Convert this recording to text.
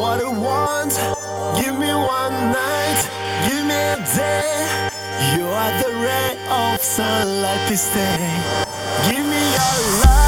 what I want. Give me one night, give me a day. You are the ray of sunlight this day. Give me your love.